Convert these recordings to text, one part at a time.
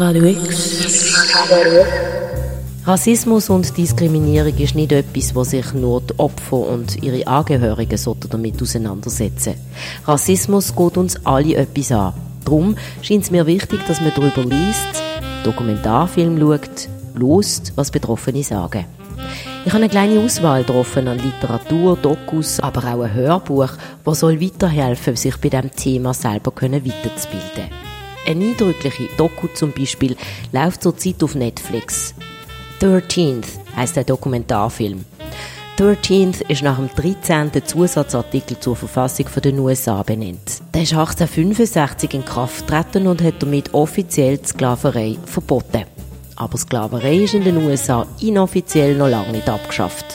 Radio X. Rassismus und Diskriminierung ist nicht etwas, wo sich nur die Opfer und ihre Angehörigen damit auseinandersetzen. Rassismus geht uns alle etwas an. Darum scheint es mir wichtig, dass man darüber liest, Dokumentarfilm schaut, lost, was Betroffene sagen. Ich habe eine kleine Auswahl getroffen an Literatur, Dokus, aber auch ein Hörbuch, das soll weiterhelfen, sich bei diesem Thema selber weiterzubilden. Eine eindrückliche Doku zum Beispiel läuft zurzeit auf Netflix. 13th heißt der Dokumentarfilm. 13th ist nach dem 13. Zusatzartikel zur Verfassung der USA benannt. Der ist 1865 in Kraft getreten und hat damit offiziell die Sklaverei verboten. Aber Sklaverei ist in den USA inoffiziell noch lange nicht abgeschafft.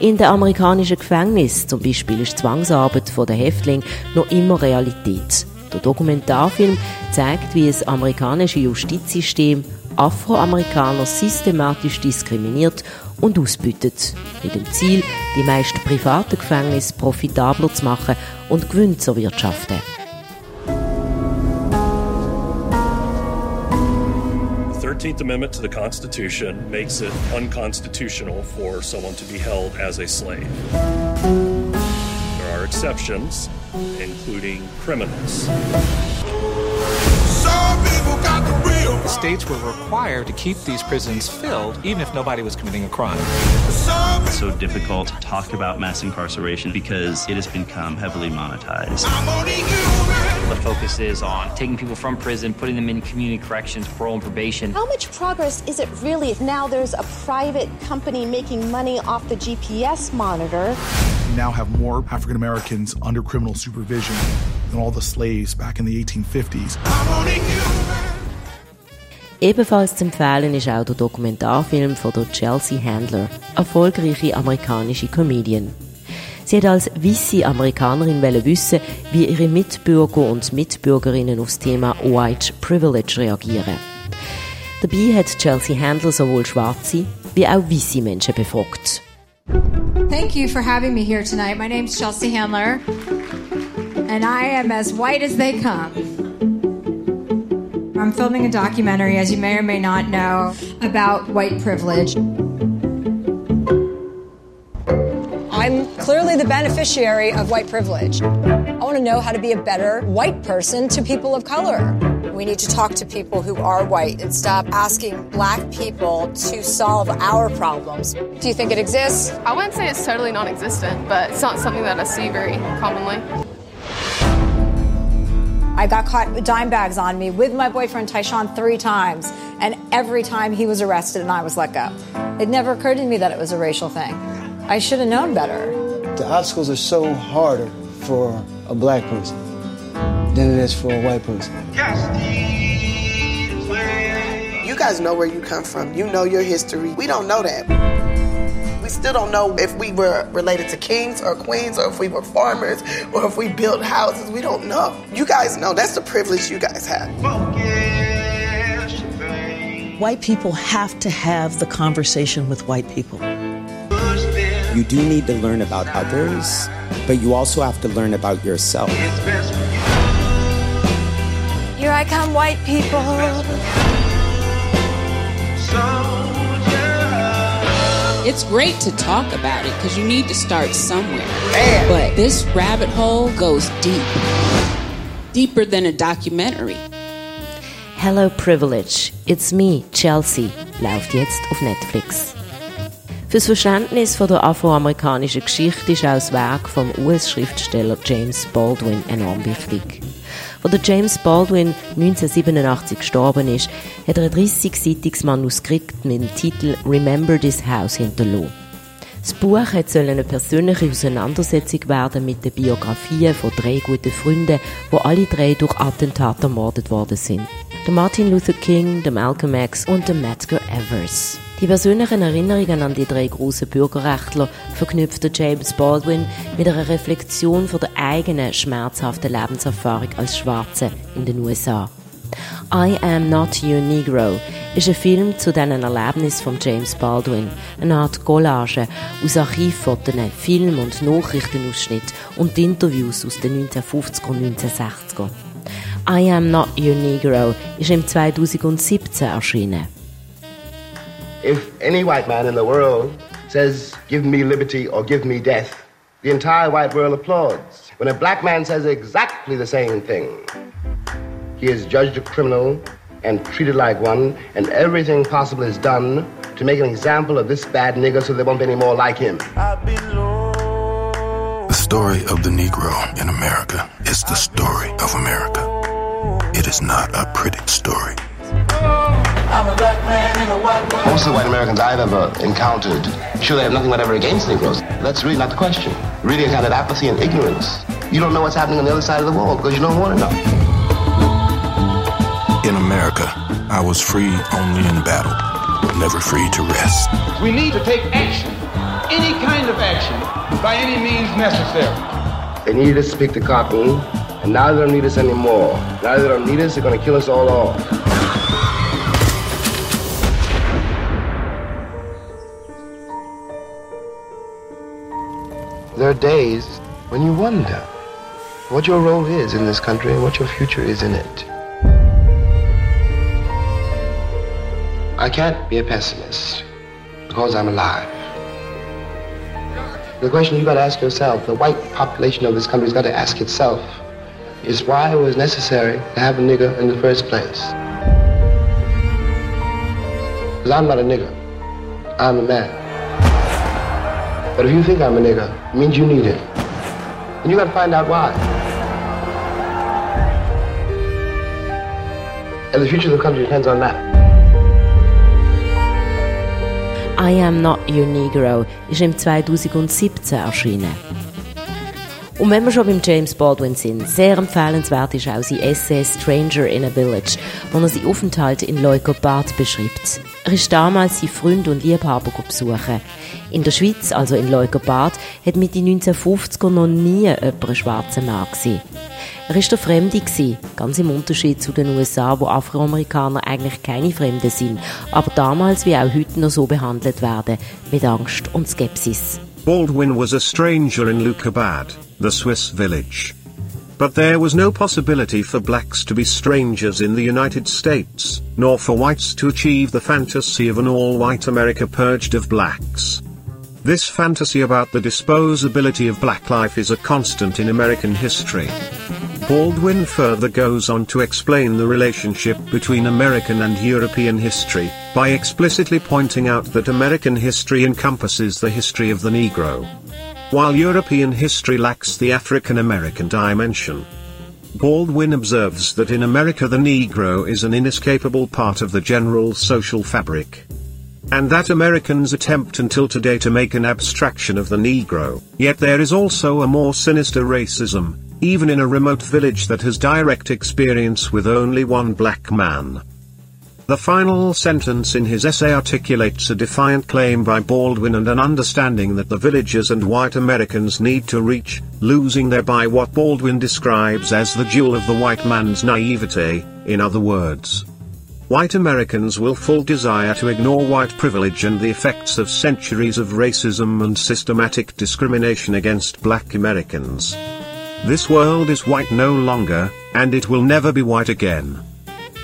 In den amerikanischen Gefängnissen zum Beispiel ist Zwangsarbeit der Häftlinge noch immer Realität. Der Dokumentarfilm zeigt, wie das amerikanische Justizsystem Afroamerikaner systematisch diskriminiert und ausbütet, mit dem Ziel, die meisten privaten Gefängnisse profitabler zu machen und Gewinn zu erwirtschaften. 13th Amendment to the Constitution makes it unconstitutional for someone to be held as a slave. Exceptions, including criminals. The states were required to keep these prisons filled even if nobody was committing a crime. It's so difficult to talk about mass incarceration because it has become heavily monetized. The focus is on taking people from prison, putting them in community corrections, parole and probation. How much progress is it really if now there's a private company making money off the GPS monitor? We now have more African Americans under criminal supervision than all the slaves back in the 1850s. Ebenfalls zu empfehlen ist auch der Dokumentarfilm von der Chelsea Handler, erfolgreiche amerikanische Comedian. Sie hat als weiße Amerikanerin wissen, wie ihre Mitbürger und Mitbürgerinnen auf das Thema White Privilege reagieren. Dabei hat Chelsea Handler sowohl schwarze wie auch weiße Menschen befragt. Thank you for having me here tonight. My name's Chelsea Handler, and I am as white as they come. I'm filming a documentary, as you may or may not know, about white privilege. I'm clearly the beneficiary of white privilege. I want to know how to be a better white person to people of color. We need to talk to people who are white and stop asking black people to solve our problems. Do you think it exists? I wouldn't say it's totally non existent, but it's not something that I see very commonly. I got caught with dime bags on me with my boyfriend Tyshawn three times, and every time he was arrested and I was let go. It never occurred to me that it was a racial thing. I should have known better. The obstacles are so harder for a black person than it is for a white person. You guys know where you come from. You know your history. We don't know that. We still don't know if we were related to kings or queens or if we were farmers or if we built houses. We don't know. You guys know. That's the privilege you guys have. White people have to have the conversation with white people. You do need to learn about others, but you also have to learn about yourself. Here I come, white people. It's great to talk about it because you need to start somewhere. But this rabbit hole goes deep, deeper than a documentary. Hello Privilege, It's Me, Chelsea, läuft jetzt auf Netflix. Fürs Verständnis von der afroamerikanischen Geschichte ist auch das Werk vom US-Schriftsteller James Baldwin enorm wichtig. Der James Baldwin 1987 gestorben ist, hat er ein 30-seitiges Manuskript mit dem Titel Remember This House hinterlassen. Das Buch soll eine persönliche Auseinandersetzung werden mit den Biografien von drei guten Freunden, wo alle drei durch Attentate ermordet worden sind. Der Martin Luther King, der Malcolm X und der Medgar Evers. Die persönlichen Erinnerungen an die drei großen Bürgerrechtler verknüpfte James Baldwin mit einer Reflexion von der eigenen schmerzhaften Lebenserfahrung als Schwarze in den USA. I Am Not Your Negro ist ein Film zu diesen Erlebnissen von James Baldwin, eine Art Collage aus Archivfotos, Film- und Nachrichtenausschnitten und Interviews aus den 1950er und 1960er. I Am Not Your Negro ist im 2017 erschienen. If any white man in the world says, give me liberty or give me death, the entire white world applauds. When a black man says exactly the same thing, he is judged a criminal and treated like one, and everything possible is done to make an example of this bad nigger so there won't be any more like him. The story of the Negro in America is the story of America. It is not a pretty story. Most of the white Americans I've ever encountered, sure they have nothing whatever against Negroes. That's really not the question. Really a kind of apathy and ignorance. You don't know what's happening on the other side of the wall because you don't want to know. In America, I was free only in battle, never free to rest. We need to take action, any kind of action, by any means necessary. They needed us to pick the cotton, and now they don't need us anymore. Now they don't need us, they're to kill us all off. There are days when you wonder what your role is in this country and what your future is in it. I can't be a pessimist because I'm alive. The question you've got to ask yourself, the white population of this country's got to ask itself, is why it was necessary to have a nigger in the first place. Because I'm not a nigger. I'm a man. But if you think I'm a nigger, it means you need it. And you got to find out why. And the future of the country depends on that. I Am Not Your Negro ist im 2017 erschienen. Und wenn wir schon beim James Baldwin sind, sehr empfehlenswert ist auch sein Essay Stranger in a Village, wo er seinen Aufenthalt in Leukopard beschreibt. Er ist damals seinen Freund und Liebhaber besuchen. In der Schweiz, also in Leukopard, hat mit den 1950er noch nie jemand einen schwarzen Mann gesehen. Er war der Fremde, ganz im Unterschied zu den USA, wo Afroamerikaner eigentlich keine Fremden sind, aber damals wie auch heute noch so behandelt werden, mit Angst und Skepsis. Baldwin was a stranger in Leukerbad, the Swiss village. But there was no possibility for blacks to be strangers in the United States, nor for whites to achieve the fantasy of an all-white America purged of blacks. This fantasy about the disposability of black life is a constant in American history. Baldwin further goes on to explain the relationship between American and European history, by explicitly pointing out that American history encompasses the history of the Negro. While European history lacks the African American dimension. Baldwin observes that in America the Negro is an inescapable part of the general social fabric. And that Americans attempt until today to make an abstraction of the Negro, yet there is also a more sinister racism, even in a remote village that has direct experience with only one black man. The final sentence in his essay articulates a defiant claim by Baldwin and an understanding that the villagers and white Americans need to reach, losing thereby what Baldwin describes as the jewel of the white man's naivete, in other words. White Americans' will willful desire to ignore white privilege and the effects of centuries of racism and systematic discrimination against black Americans. This world is white no longer, and it will never be white again.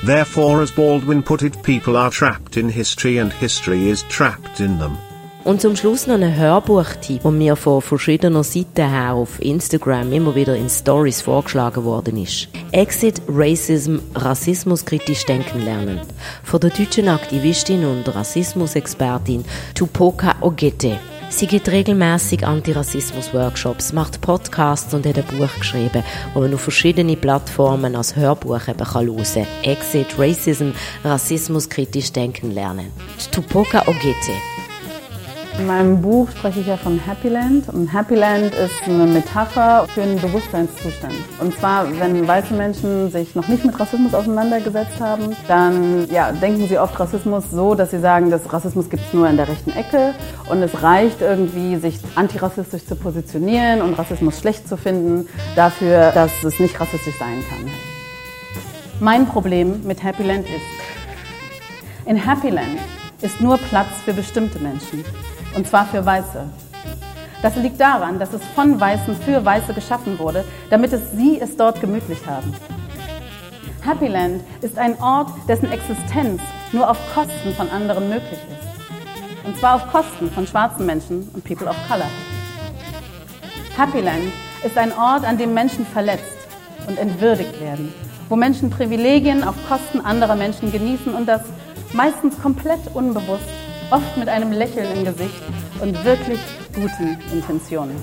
Therefore, as Baldwin put it, people are trapped in history and history is trapped in them. Und zum Schluss noch ein Hörbuchtipp, der mir von verschiedenen Seiten her auf Instagram immer wieder in Stories vorgeschlagen worden ist. Exit Racism, Rassismus kritisch denken lernen. Von der deutschen Aktivistin und Rassismusexpertin Tupoka Ogete. Sie gibt regelmäßig Antirassismus-Workshops, macht Podcasts und hat ein Buch geschrieben, das man auf verschiedene Plattformen als Hörbuch eben kann hören kann. Exit Racism, Rassismus kritisch denken lernen. Tupoka Ogete. In meinem Buch spreche ich ja von Happyland und Happyland ist eine Metapher für einen Bewusstseinszustand. Und zwar, wenn weiße Menschen sich noch nicht mit Rassismus auseinandergesetzt haben, dann ja, denken sie oft Rassismus so, dass sie sagen, dass Rassismus gibt es nur in der rechten Ecke und es reicht irgendwie, sich antirassistisch zu positionieren und Rassismus schlecht zu finden, dafür, dass es nicht rassistisch sein kann. Mein Problem mit Happyland ist, in Happyland ist nur Platz für bestimmte Menschen und zwar für Weiße. Das liegt daran, dass es von Weißen für Weiße geschaffen wurde, damit es sie es dort gemütlich haben. Happyland ist ein Ort, dessen Existenz nur auf Kosten von anderen möglich ist. Und zwar auf Kosten von schwarzen Menschen und People of Color. Happyland ist ein Ort, an dem Menschen verletzt und entwürdigt werden, wo Menschen Privilegien auf Kosten anderer Menschen genießen und das meistens komplett unbewusst, oft mit einem Lächeln im Gesicht und wirklich guten Intentionen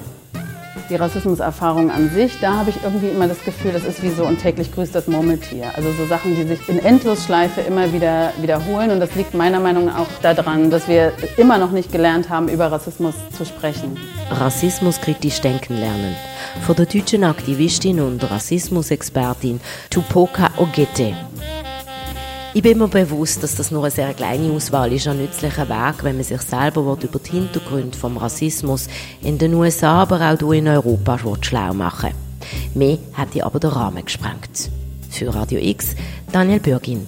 die Rassismuserfahrung an sich, da habe ich irgendwie immer das Gefühl, das ist wie so und täglich grüßt das Murmeltier. Also so Sachen, die sich in Endlosschleife immer wieder wiederholen. Und das liegt meiner Meinung nach auch daran, dass wir immer noch nicht gelernt haben, über Rassismus zu sprechen. Rassismus kritisch denken lernen. Von der deutschen Aktivistin und Rassismusexpertin Tupoka Ogete. Ich bin mir bewusst, dass das nur eine sehr kleine Auswahl ist an nützlichen Weg, wenn man sich selber über die Hintergründe vom Rassismus in den USA, aber auch in Europa schlau machen Mehr hätte aber der Rahmen gesprengt. Für Radio X, Daniel Bürgin.